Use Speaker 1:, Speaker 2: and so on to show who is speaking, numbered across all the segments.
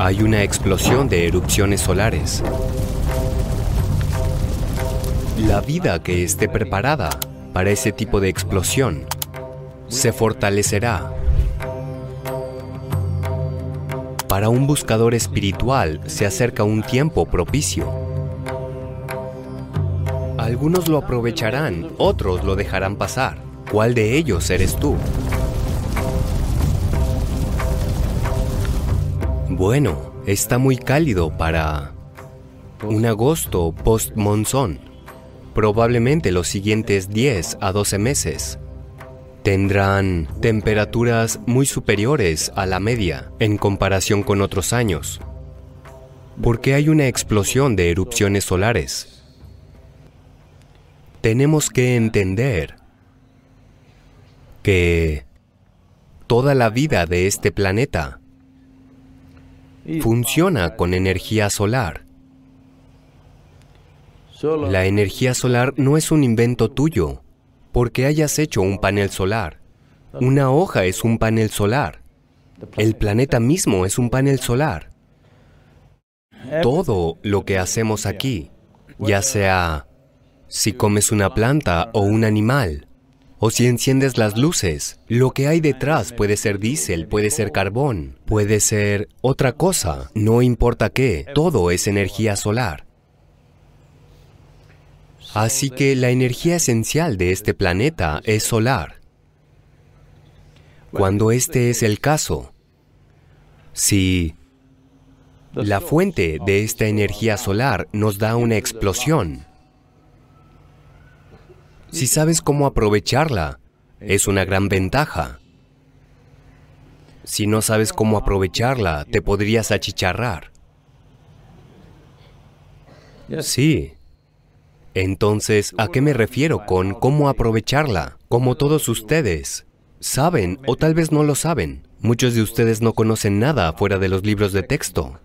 Speaker 1: Hay una explosión de erupciones solares. La vida que esté preparada para ese tipo de explosión se fortalecerá. Para un buscador espiritual se acerca un tiempo propicio. Algunos lo aprovecharán, otros lo dejarán pasar. ¿Cuál de ellos eres tú? Bueno, está muy cálido para un agosto post-monzón. Probablemente los siguientes 10 a 12 meses tendrán temperaturas muy superiores a la media en comparación con otros años, porque hay una explosión de erupciones solares. Tenemos que entender que toda la vida de este planeta funciona con energía solar. La energía solar no es un invento tuyo, porque hayas hecho un panel solar. Una hoja es un panel solar. El planeta mismo es un panel solar. Todo lo que hacemos aquí, ya sea si comes una planta o un animal, o si enciendes las luces, lo que hay detrás puede ser diésel, puede ser carbón, puede ser otra cosa, no importa qué, todo es energía solar. Así que la energía esencial de este planeta es solar. Cuando este es el caso, si la fuente de esta energía solar nos da una explosión, si sabes cómo aprovecharla, es una gran ventaja. Si no sabes cómo aprovecharla, te podrías achicharrar. Sí. Entonces, ¿a qué me refiero con cómo aprovecharla? Como todos ustedes saben o tal vez no lo saben. Muchos de ustedes no conocen nada fuera de los libros de texto.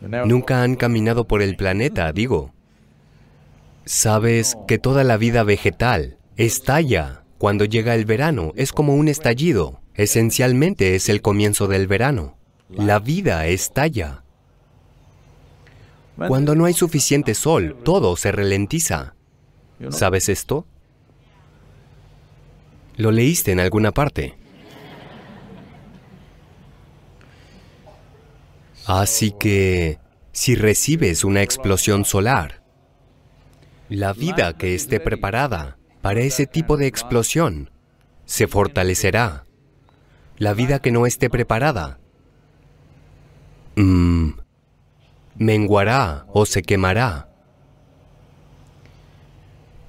Speaker 1: Nunca han caminado por el planeta, digo. Sabes que toda la vida vegetal estalla cuando llega el verano, es como un estallido. Esencialmente es el comienzo del verano. La vida estalla. Cuando no hay suficiente sol, todo se ralentiza. ¿Sabes esto? Lo leíste en alguna parte. Así que, si recibes una explosión solar, la vida que esté preparada para ese tipo de explosión se fortalecerá. La vida que no esté preparada mm, menguará o se quemará.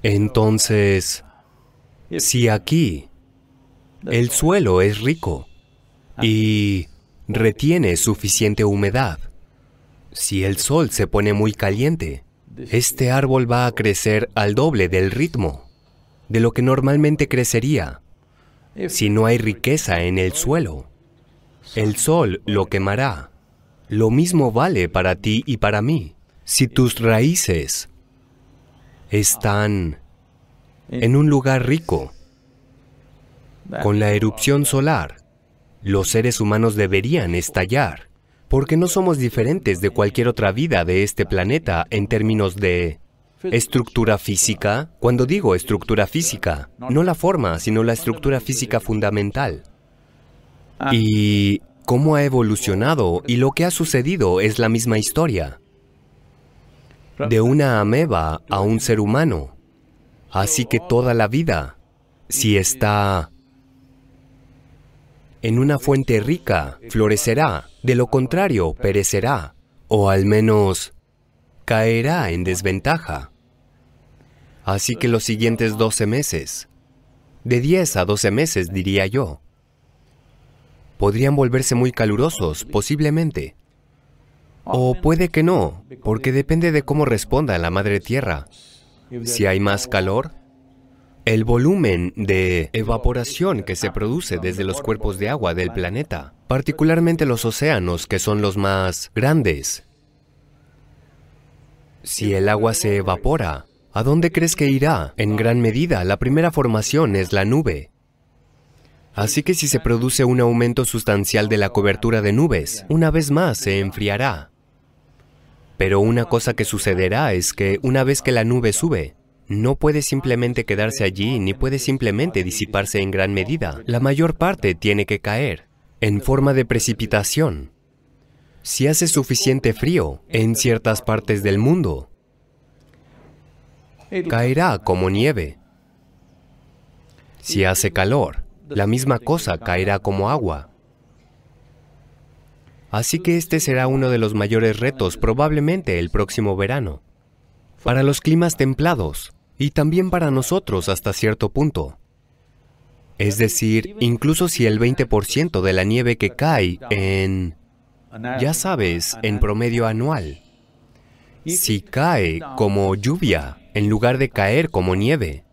Speaker 1: Entonces, si aquí el suelo es rico y retiene suficiente humedad, si el sol se pone muy caliente, este árbol va a crecer al doble del ritmo de lo que normalmente crecería si no hay riqueza en el suelo. El sol lo quemará. Lo mismo vale para ti y para mí. Si tus raíces están en un lugar rico, con la erupción solar, los seres humanos deberían estallar porque no somos diferentes de cualquier otra vida de este planeta en términos de estructura física. Cuando digo estructura física, no la forma, sino la estructura física fundamental. Y cómo ha evolucionado y lo que ha sucedido es la misma historia. De una ameba a un ser humano. Así que toda la vida, si está en una fuente rica, florecerá, de lo contrario, perecerá, o al menos caerá en desventaja. Así que los siguientes 12 meses, de 10 a 12 meses diría yo, podrían volverse muy calurosos, posiblemente. O puede que no, porque depende de cómo responda la madre tierra. Si hay más calor, el volumen de evaporación que se produce desde los cuerpos de agua del planeta, particularmente los océanos, que son los más grandes. Si el agua se evapora, ¿a dónde crees que irá? En gran medida, la primera formación es la nube. Así que si se produce un aumento sustancial de la cobertura de nubes, una vez más se enfriará. Pero una cosa que sucederá es que una vez que la nube sube, no puede simplemente quedarse allí ni puede simplemente disiparse en gran medida. La mayor parte tiene que caer en forma de precipitación. Si hace suficiente frío en ciertas partes del mundo, caerá como nieve. Si hace calor, la misma cosa caerá como agua. Así que este será uno de los mayores retos probablemente el próximo verano. Para los climas templados y también para nosotros hasta cierto punto. Es decir, incluso si el 20% de la nieve que cae en, ya sabes, en promedio anual, si cae como lluvia en lugar de caer como nieve,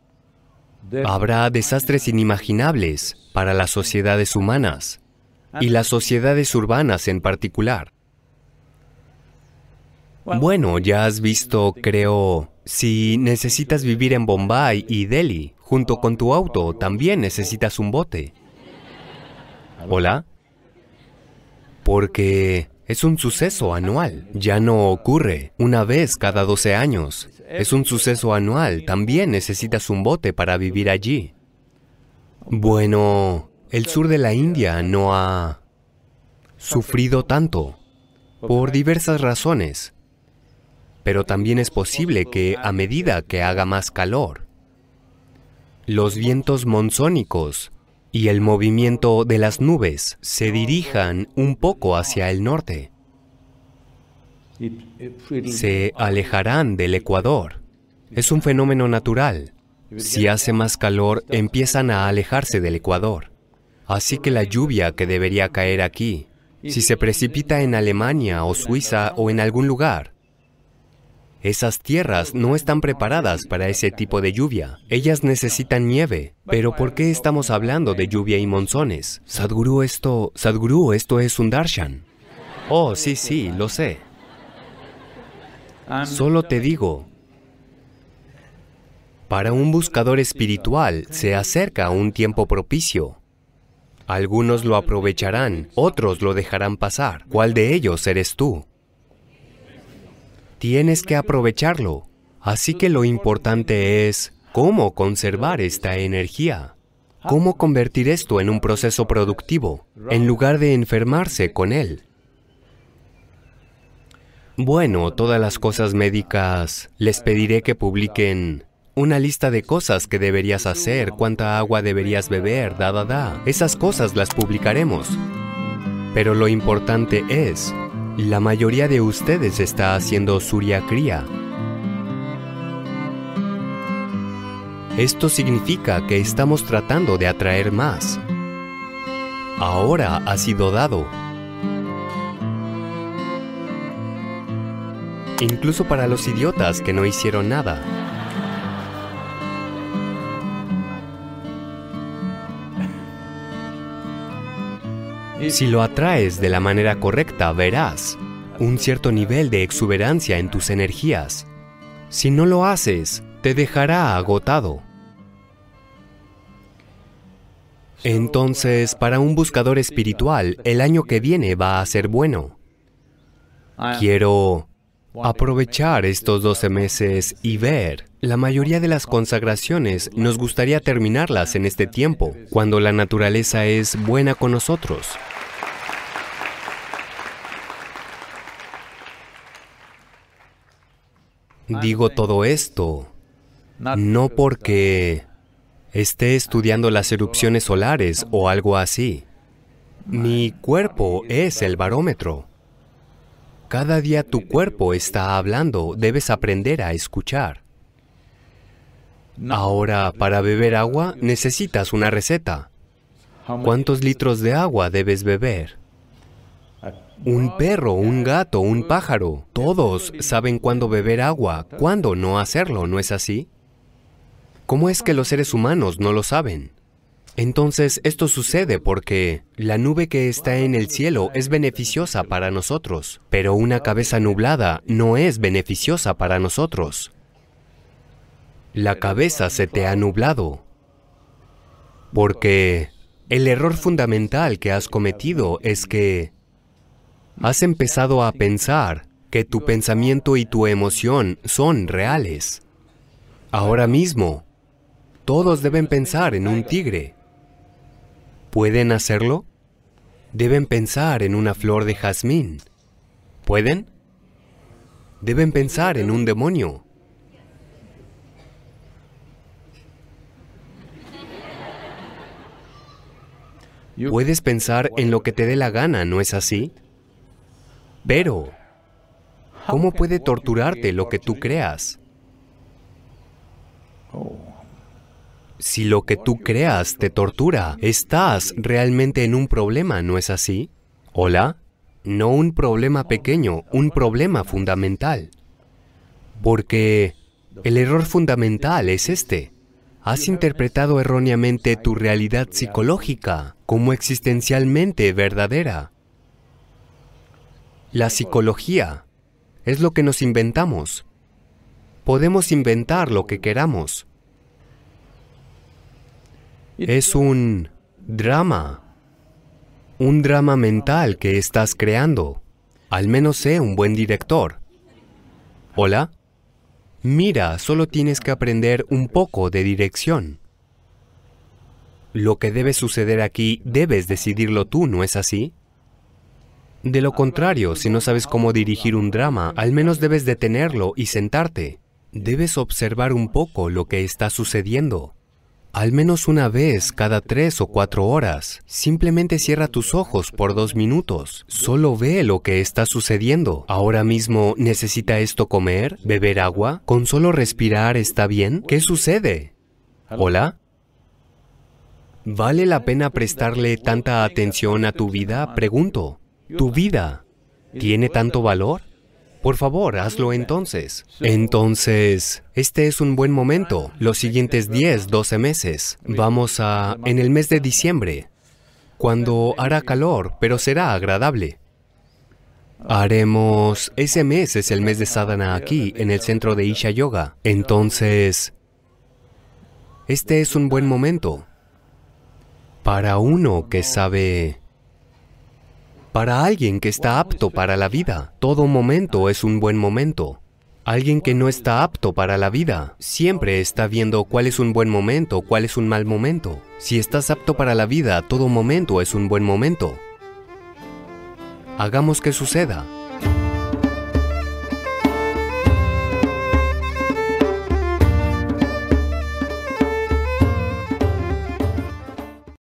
Speaker 1: Habrá desastres inimaginables para las sociedades humanas y las sociedades urbanas en particular. Bueno, ya has visto, creo, si necesitas vivir en Bombay y Delhi, junto con tu auto, también necesitas un bote. ¿Hola? Porque es un suceso anual, ya no ocurre una vez cada 12 años. Es un suceso anual, también necesitas un bote para vivir allí. Bueno, el sur de la India no ha sufrido tanto, por diversas razones, pero también es posible que a medida que haga más calor, los vientos monzónicos y el movimiento de las nubes se dirijan un poco hacia el norte se alejarán del ecuador. Es un fenómeno natural. Si hace más calor, empiezan a alejarse del ecuador. Así que la lluvia que debería caer aquí, si se precipita en Alemania o Suiza o en algún lugar, esas tierras no están preparadas para ese tipo de lluvia. Ellas necesitan nieve. Pero ¿por qué estamos hablando de lluvia y monzones? Sadhguru, esto... Sadhguru, esto es un darshan. Oh, sí, sí, lo sé. Solo te digo, para un buscador espiritual se acerca un tiempo propicio. Algunos lo aprovecharán, otros lo dejarán pasar. ¿Cuál de ellos eres tú? Tienes que aprovecharlo. Así que lo importante es cómo conservar esta energía. ¿Cómo convertir esto en un proceso productivo, en lugar de enfermarse con él? Bueno, todas las cosas médicas, les pediré que publiquen una lista de cosas que deberías hacer, cuánta agua deberías beber, da, da, da. Esas cosas las publicaremos. Pero lo importante es, la mayoría de ustedes está haciendo Surya Kriya. Esto significa que estamos tratando de atraer más. Ahora ha sido dado. incluso para los idiotas que no hicieron nada. Si lo atraes de la manera correcta, verás un cierto nivel de exuberancia en tus energías. Si no lo haces, te dejará agotado. Entonces, para un buscador espiritual, el año que viene va a ser bueno. Quiero aprovechar estos 12 meses y ver. La mayoría de las consagraciones nos gustaría terminarlas en este tiempo, cuando la naturaleza es buena con nosotros. Digo todo esto no porque esté estudiando las erupciones solares o algo así. Mi cuerpo es el barómetro. Cada día tu cuerpo está hablando, debes aprender a escuchar. Ahora, para beber agua necesitas una receta. ¿Cuántos litros de agua debes beber? Un perro, un gato, un pájaro, todos saben cuándo beber agua, cuándo no hacerlo, ¿no es así? ¿Cómo es que los seres humanos no lo saben? Entonces, esto sucede porque la nube que está en el cielo es beneficiosa para nosotros, pero una cabeza nublada no es beneficiosa para nosotros. La cabeza se te ha nublado porque El error fundamental que has cometido es que has empezado a pensar que tu pensamiento y tu emoción son reales. Ahora mismo, todos deben pensar en un tigre. ¿Pueden hacerlo? Deben pensar en una flor de jazmín. ¿Pueden? Deben pensar en un demonio. Puedes pensar en lo que te dé la gana, ¿no es así? Pero, ¿cómo puede torturarte lo que tú creas? Si lo que tú creas te tortura, estás realmente en un problema, ¿no es así? ¿Hola? No un problema pequeño, un problema fundamental. Porque el error fundamental es este. Has interpretado erróneamente tu realidad psicológica como existencialmente verdadera. La psicología es lo que nos inventamos. Podemos inventar lo que queramos. Es un drama, un drama mental que estás creando. Al menos sé un buen director. ¿Hola? Mira, solo tienes que aprender un poco de dirección. Lo que debe suceder aquí, debes decidirlo tú, ¿no es así? De lo contrario, si no sabes cómo dirigir un drama, al menos debes detenerlo y sentarte. Debes observar un poco lo que está sucediendo. Al menos una vez cada tres o cuatro horas. Simplemente cierra tus ojos por dos minutos. Solo ve lo que está sucediendo. ¿Ahora mismo necesita esto comer? ¿Beber agua? ¿Con solo respirar está bien? ¿Qué sucede? ¿Hola? ¿Vale la pena prestarle tanta atención a tu vida? Pregunto. ¿Tu vida tiene tanto valor? Por favor, hazlo entonces. Entonces, este es un buen momento. Los siguientes 10, 12 meses. Vamos a... en el mes de diciembre, cuando hará calor, pero será agradable. Haremos... Ese mes es el mes de sadhana aquí, en el centro de Isha Yoga. Entonces, este es un buen momento para uno que sabe para alguien que está apto para la vida, todo momento es un buen momento. Alguien que no está apto para la vida siempre está viendo cuál es un buen momento, cuál es un mal momento. Si estás apto para la vida, todo momento es un buen momento. Hagamos que suceda.